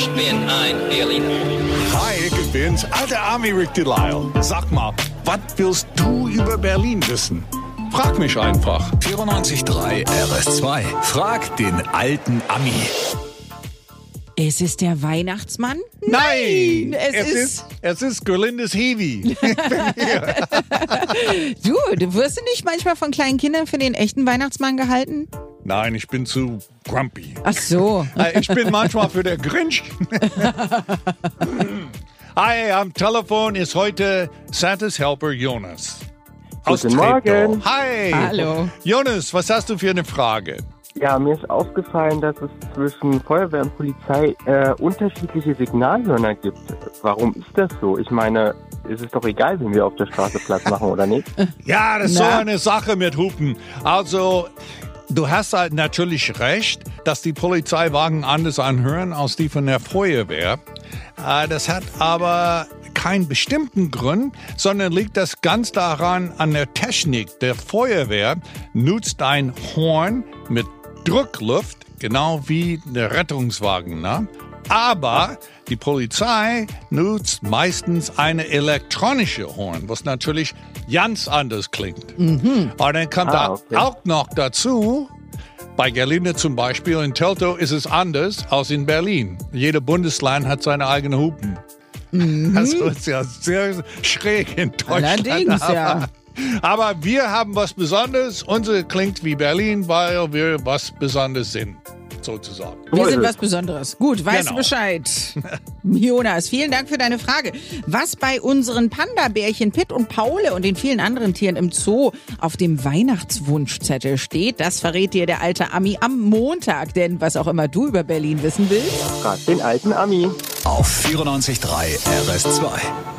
Ich bin ein Berliner. Hi, ich bin's, alter Army Rick Delisle. Sag mal, was willst du über Berlin wissen? Frag mich einfach. 94.3 RS2. Frag den alten Ami. Es ist der Weihnachtsmann? Nein, es, ist, ist, es ist Gerlindes Heavy. Du, du wirst du nicht manchmal von kleinen Kindern für den echten Weihnachtsmann gehalten? Nein, ich bin zu grumpy. Ach so. Äh, Ich bin manchmal für der Grinch. Hi, am Telefon ist heute Santa's Helper Jonas. Aus Guten Treptow. Morgen. Hi. Hallo. Jonas, was hast du für eine Frage? Ja, mir ist aufgefallen, dass es zwischen Feuerwehr und Polizei äh, unterschiedliche Signalhörner gibt. Warum ist das so? Ich meine, es ist doch egal, wenn wir auf der Straße Platz machen oder nicht. Ja, das ist so eine Sache mit Hupen. Also, du hast halt natürlich recht, dass die Polizeiwagen anders anhören als die von der Feuerwehr. Äh, Das hat aber keinen bestimmten Grund, sondern liegt das ganz daran an der Technik. Der Feuerwehr nutzt ein Horn mit Druckluft, genau wie der Rettungswagen. Ne? Aber die Polizei nutzt meistens eine elektronische Horn, was natürlich ganz anders klingt. Und dann kommt Ah, da okay. auch noch dazu, bei Gerlinde zum Beispiel, in Teltow ist es anders als in Berlin. Jeder Bundesland hat seine eigenen Hupen. Also ist ja sehr schräg in Deutschland. Allerdings, ja. Aber wir haben was Besonderes. Unsere klingt wie Berlin, weil wir was Besonderes sind, sozusagen. Wir sind was Besonderes. Gut, weißt Genau. du Bescheid. Jonas, vielen Dank für deine Frage. Was bei unseren Panda-Bärchen Pitt und Paule und den vielen anderen Tieren im Zoo auf dem Weihnachtswunschzettel steht, das verrät dir der alte Ami am Montag. Denn was auch immer du über Berlin wissen willst, Frag den alten Ami. Auf 94.3 RS2.